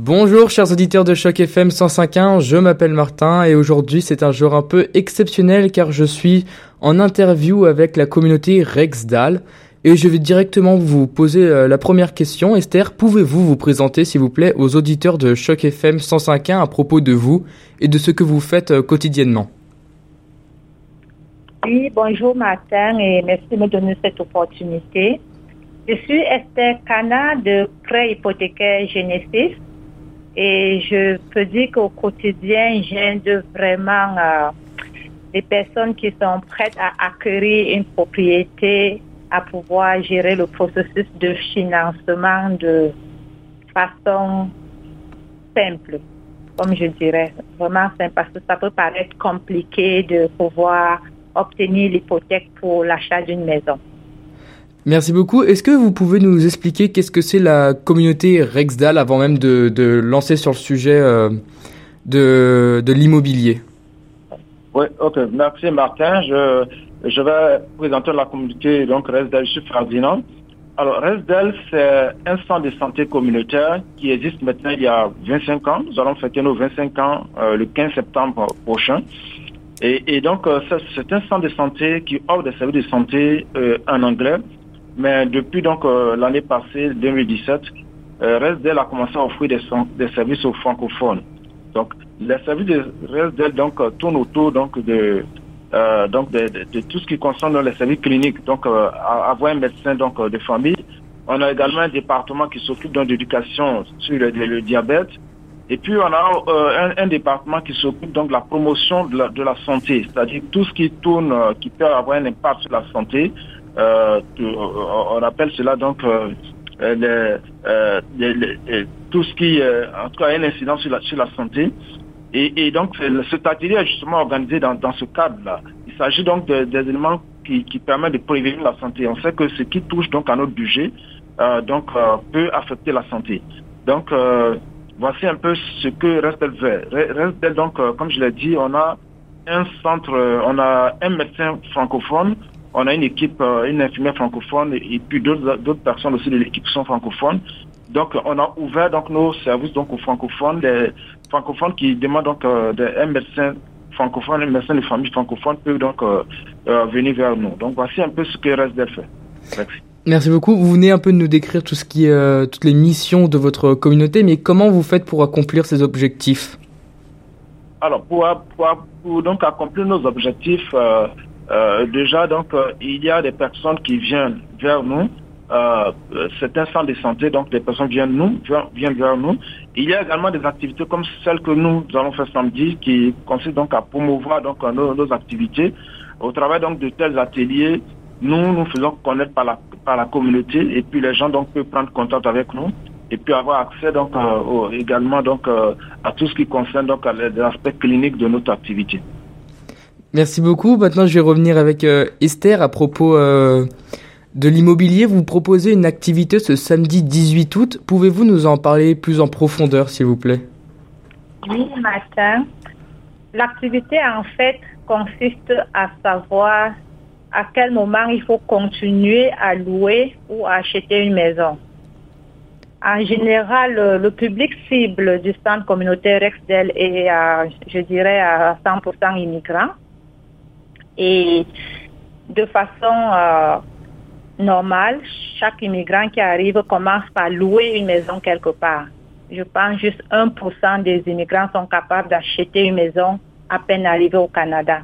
Bonjour chers auditeurs de Choc FM 105.1, je m'appelle Martin et aujourd'hui c'est un jour un peu exceptionnel car je suis en interview avec la communauté Rexdal et je vais directement vous poser euh, la première question. Esther, pouvez-vous vous présenter s'il vous plaît aux auditeurs de Choc FM 105.1 à propos de vous et de ce que vous faites euh, quotidiennement? Oui, bonjour Martin et merci de me donner cette opportunité. Je suis Esther Kana de Prêt hypothécaire Genesis et je peux dire qu'au quotidien, j'aide vraiment euh, les personnes qui sont prêtes à acquérir une propriété, à pouvoir gérer le processus de financement de façon simple, comme je dirais. Vraiment simple, parce que ça peut paraître compliqué de pouvoir obtenir l'hypothèque pour l'achat d'une maison. Merci beaucoup. Est-ce que vous pouvez nous expliquer qu'est-ce que c'est la communauté Rexdal avant même de, de lancer sur le sujet euh, de, de l'immobilier? Oui, ok. Merci Martin. Je, je vais présenter la communauté donc Resdel. Je suis Ferdinand. Alors Resdel, c'est un centre de santé communautaire qui existe maintenant il y a 25 ans. Nous allons fêter nos 25 ans euh, le 15 septembre prochain. Et, et donc, euh, c'est un centre de santé qui offre des services de santé en anglais mais depuis donc euh, l'année passée, 2017, euh, RESDEL a commencé à offrir des, services aux francophones. Donc, les services de RESDEL donc, euh, tournent autour donc, de, euh, donc de, de, de, tout ce qui concerne les services cliniques. Donc, avoir un médecin donc, de famille. On a également un département qui s'occupe d'éducation sur le, diabète. Et puis, on a un, département qui s'occupe donc de la promotion de la, de la santé, c'est-à-dire tout ce qui tourne, qui peut avoir un impact sur la santé. Euh, on appelle cela donc euh, euh, tout ce qui, en tout cas, a une incidence sur la, santé. Et, donc, cet atelier est justement organisé dans, ce cadre-là. Il s'agit donc de, des éléments qui, permettent de prévenir la santé. On sait que ce qui touche donc à notre budget donc, peut affecter la santé. Donc, voici un peu ce que Restel fait. Restel, donc, comme je l'ai dit, on a un centre, on a un médecin francophone, on a une équipe, une infirmière francophone et puis d'autres personnes aussi de l'équipe sont francophones. Donc, on a ouvert donc nos services donc aux francophones, des francophones qui demandent donc euh, un médecin francophone, un médecin de famille francophone peut donc euh, euh, venir vers nous. Donc, voici un peu ce que RESDEL fait. Merci. Merci beaucoup. Vous venez un peu de nous décrire tout ce qui est, euh, toutes les missions de votre communauté, mais comment vous faites pour accomplir ces objectifs? Alors, pour, pour, pour, donc accomplir nos objectifs, euh, déjà, donc, euh, il y a des personnes qui viennent vers nous. Euh, c'est un centre de santé, donc des personnes viennent, nous, viennent vers nous. Il y a également des activités comme celles que nous allons faire samedi, qui consistent donc à promouvoir donc nos, nos activités. Au travail donc de tels ateliers, nous nous faisons connaître par la, par la communauté et puis les gens donc peuvent prendre contact avec nous et puis avoir accès donc euh, également donc euh, à tout ce qui concerne donc l'aspect clinique de notre activité. Merci beaucoup. Maintenant, je vais revenir avec euh, Esther à propos euh, de l'immobilier. Vous proposez une activité ce samedi 18 août. Pouvez-vous nous en parler plus en profondeur, s'il vous plaît? Oui, Martin. L'activité, en fait, consiste à savoir à quel moment il faut continuer à louer ou à acheter une maison. En général, le, le public cible du centre communautaire Rexdel est, à, je dirais, à 100% immigrants. Et de façon euh, normale, chaque immigrant qui arrive commence par louer une maison quelque part. Je pense juste 1% des immigrants sont capables d'acheter une maison à peine arrivés au Canada.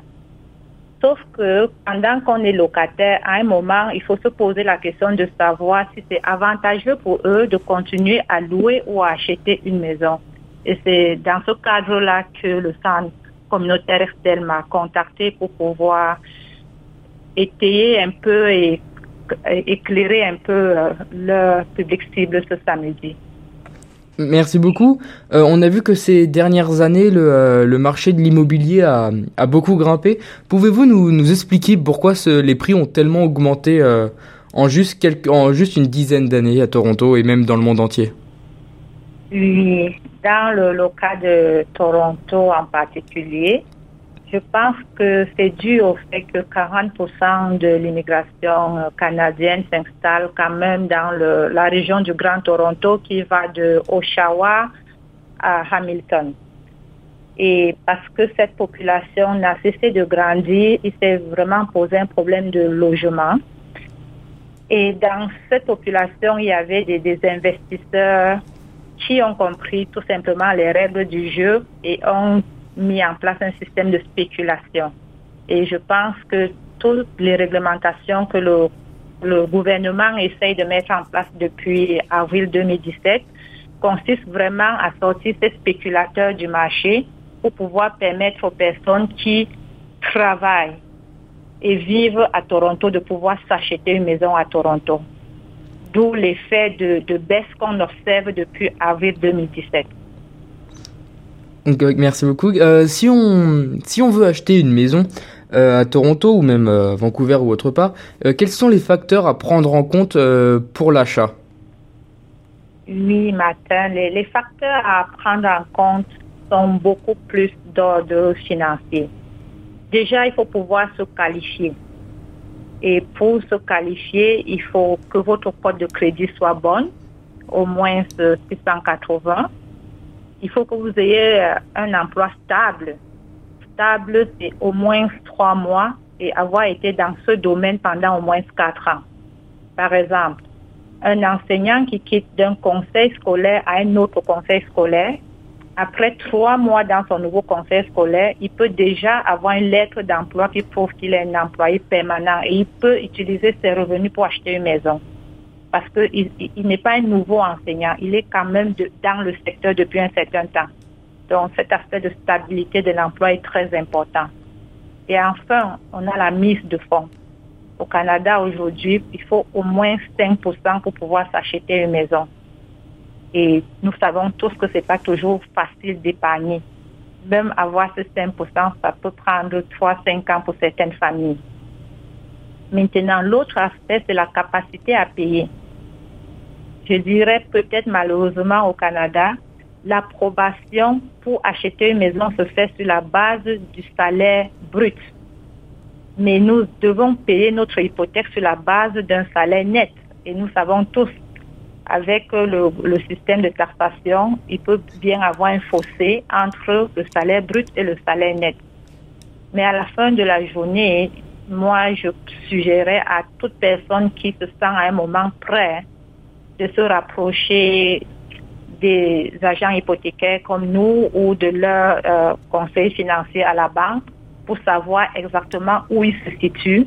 Sauf que pendant qu'on est locataire, à un moment, il faut se poser la question de savoir si c'est avantageux pour eux de continuer à louer ou à acheter une maison. Et c'est dans ce cadre-là que le centre communautaire Excel m'a contacté pour pouvoir étayer un peu et éclairer un peu euh, leur public cible ce samedi. Merci beaucoup. Euh, on a vu que ces dernières années, le, euh, marché de l'immobilier a, beaucoup grimpé. Pouvez-vous nous, expliquer pourquoi les prix ont tellement augmenté en juste une dizaine d'années à Toronto et même dans le monde entier? Oui, dans le, le, cas de Toronto en particulier, je pense que c'est dû au fait que 40% de l'immigration canadienne s'installe quand même dans le, la région du Grand Toronto qui va de Oshawa à Hamilton. Et parce que cette population n'a cessé de grandir, il s'est vraiment posé un problème de logement. Et dans cette population, il y avait des, investisseurs qui ont compris tout simplement les règles du jeu et ont mis en place un système de spéculation. Et je pense que toutes les réglementations que le, gouvernement essaye de mettre en place depuis avril 2017 consistent vraiment à sortir ces spéculateurs du marché pour pouvoir permettre aux personnes qui travaillent et vivent à Toronto de pouvoir s'acheter une maison à Toronto. D'où l'effet de, de baisse qu'on observe depuis avril 2017. merci beaucoup. Euh, si, on, si on veut acheter une maison euh, à Toronto ou même euh, Vancouver ou autre part, euh, quels sont les facteurs à prendre en compte pour l'achat? Oui, Martin, les, les facteurs à prendre en compte sont beaucoup plus d'ordre financier. Déjà, il faut pouvoir se qualifier. Et pour se qualifier, il faut que votre cote de crédit soit bonne, au moins 680. Il faut que vous ayez un emploi stable. Stable, c'est au moins trois mois et avoir été dans ce domaine pendant au moins quatre ans. Par exemple, un enseignant qui quitte d'un conseil scolaire à un autre conseil scolaire, après trois mois dans son nouveau conseil scolaire, il peut déjà avoir une lettre d'emploi qui prouve qu'il est un employé permanent et il peut utiliser ses revenus pour acheter une maison. Parce qu'il il, n'est pas un nouveau enseignant, il est quand même dans le secteur depuis un certain temps. Donc cet aspect de stabilité de l'emploi est très important. Et enfin, on a la mise de fonds. Au Canada aujourd'hui, il faut au moins 5% pour pouvoir s'acheter une maison. Et nous savons tous que ce n'est pas toujours facile d'épargner. Même avoir ce 5%, ça peut prendre 3-5 ans pour certaines familles. Maintenant, l'autre aspect, c'est la capacité à payer. Je dirais peut-être malheureusement au Canada, l'approbation pour acheter une maison se fait sur la base du salaire brut. Mais nous devons payer notre hypothèque sur la base d'un salaire net. Et nous savons tous avec le, le, système de taxation, il peut bien avoir un fossé entre le salaire brut et le salaire net. Mais à la fin de la journée, moi, je suggérerais à toute personne qui se sent à un moment prêt de se rapprocher des agents hypothécaires comme nous ou de leur euh, conseil financier à la banque pour savoir exactement où ils se situent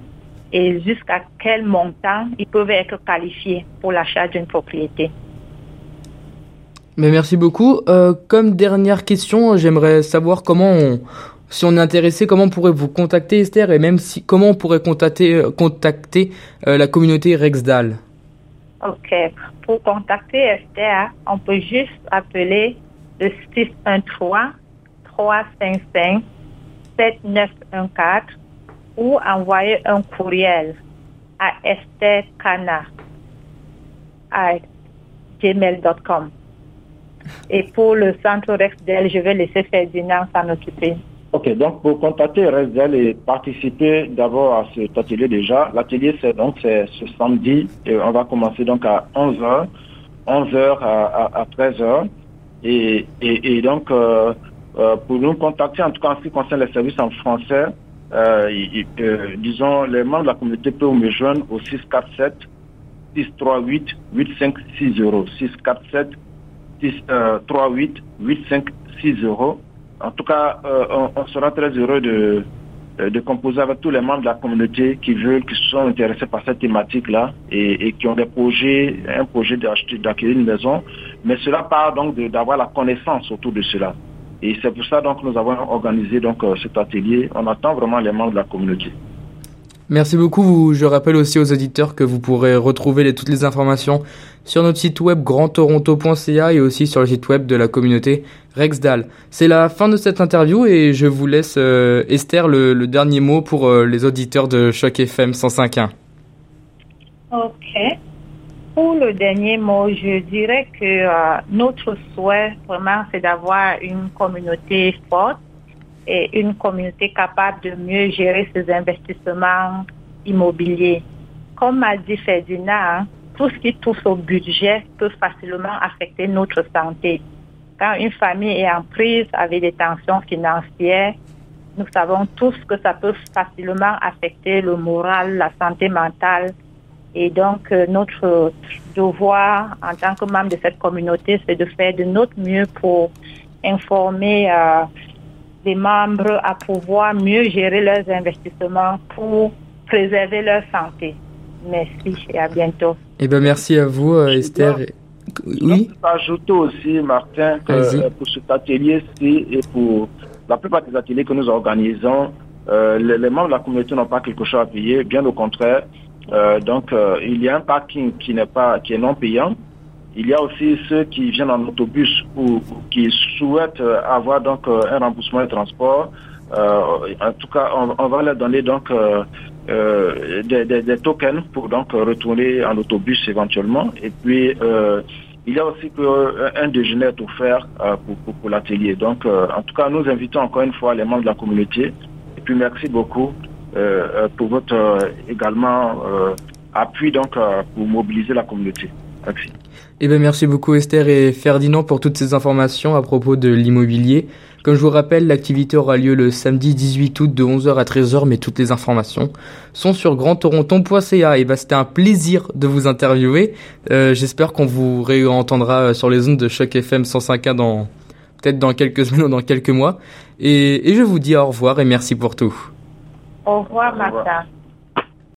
et jusqu'à quel montant ils peuvent être qualifiés pour l'achat d'une propriété. Mais merci beaucoup. Euh, comme dernière question, j'aimerais savoir comment on, si on est intéressé, comment on pourrait vous contacter Esther et même si comment on pourrait contacter, euh, contacter euh, la communauté Rexdal? Ok. Pour contacter Esther, on peut juste appeler le 613 355 7914 ou envoyer un courriel à esthercana. Et pour le centre Rexdel, je vais laisser Ferdinand s'en occuper. Ok, donc pour contacter Rexdel et participer d'abord à cet atelier déjà, l'atelier c'est donc ce samedi et on va commencer donc à 11h, 11h à, à, à 13h et, et, et donc euh, euh, pour nous contacter en tout cas en ce qui concerne les services en français, euh, euh, disons, les membres de la communauté peuvent me joindre au 647 638 8560. 647 638 8560. En tout cas, euh, on, sera très heureux de, de composer avec tous les membres de la communauté qui veulent, qui sont intéressés par cette thématique-là et, qui ont des projets, un projet d'acheter, d'acquérir une maison. Mais cela part donc d'avoir la connaissance autour de cela. Et c'est pour ça donc nous avons organisé donc euh, cet atelier. On attend vraiment les membres de la communauté. Merci beaucoup. Je rappelle aussi aux auditeurs que vous pourrez retrouver les, toutes les informations sur notre site web grandtoronto.ca et aussi sur le site web de la communauté Rexdal. C'est la fin de cette interview et je vous laisse euh, Esther le, le, dernier mot pour euh, les auditeurs de Choc FM 105.1. Ok. Pour le dernier mot, je dirais que euh, notre souhait vraiment c'est d'avoir une communauté forte et une communauté capable de mieux gérer ses investissements immobiliers. Comme a dit Ferdinand, tout ce qui touche au budget peut facilement affecter notre santé. quand une famille est en prise avec des tensions financières, nous savons tous que ça peut facilement affecter le moral, la santé mentale. Et donc, euh, notre devoir en tant que membre de cette communauté, c'est de faire de notre mieux pour informer euh, les membres à pouvoir mieux gérer leurs investissements pour préserver leur santé. Merci et à bientôt. Eh ben, merci à vous, euh, Esther. Oui. Je ajouter aussi, Martin, que pour cet atelier-ci et pour la plupart des ateliers que nous organisons, euh, les, membres de la communauté n'ont pas quelque chose à payer, bien au contraire. Euh, donc, euh, il y a un parking qui n'est pas, qui est non payant. Il y a aussi ceux qui viennent en autobus ou, qui souhaitent avoir donc un remboursement de transport. en tout cas, on, va leur donner donc des, des, tokens pour donc retourner en autobus éventuellement. Et puis il y a aussi euh, un déjeuner offert euh, pour, pour, l'atelier. Donc, euh, en tout cas, nous invitons encore une fois les membres de la communauté. Et puis, merci beaucoup pour votre également appui donc pour mobiliser la communauté. Merci. Eh bien, merci beaucoup Esther et Ferdinand pour toutes ces informations à propos de l'immobilier. Comme je vous rappelle, l'activité aura lieu le samedi 18 août de 11h à 13h, mais toutes les informations sont sur grandtoronton.ca. Et bah, c'était un plaisir de vous interviewer. Euh, j'espère qu'on vous réentendra sur les ondes de Choc FM 105.1 dans, peut-être dans quelques semaines ou dans quelques mois. Et je vous dis au revoir et merci pour tout. Au revoir, Martha.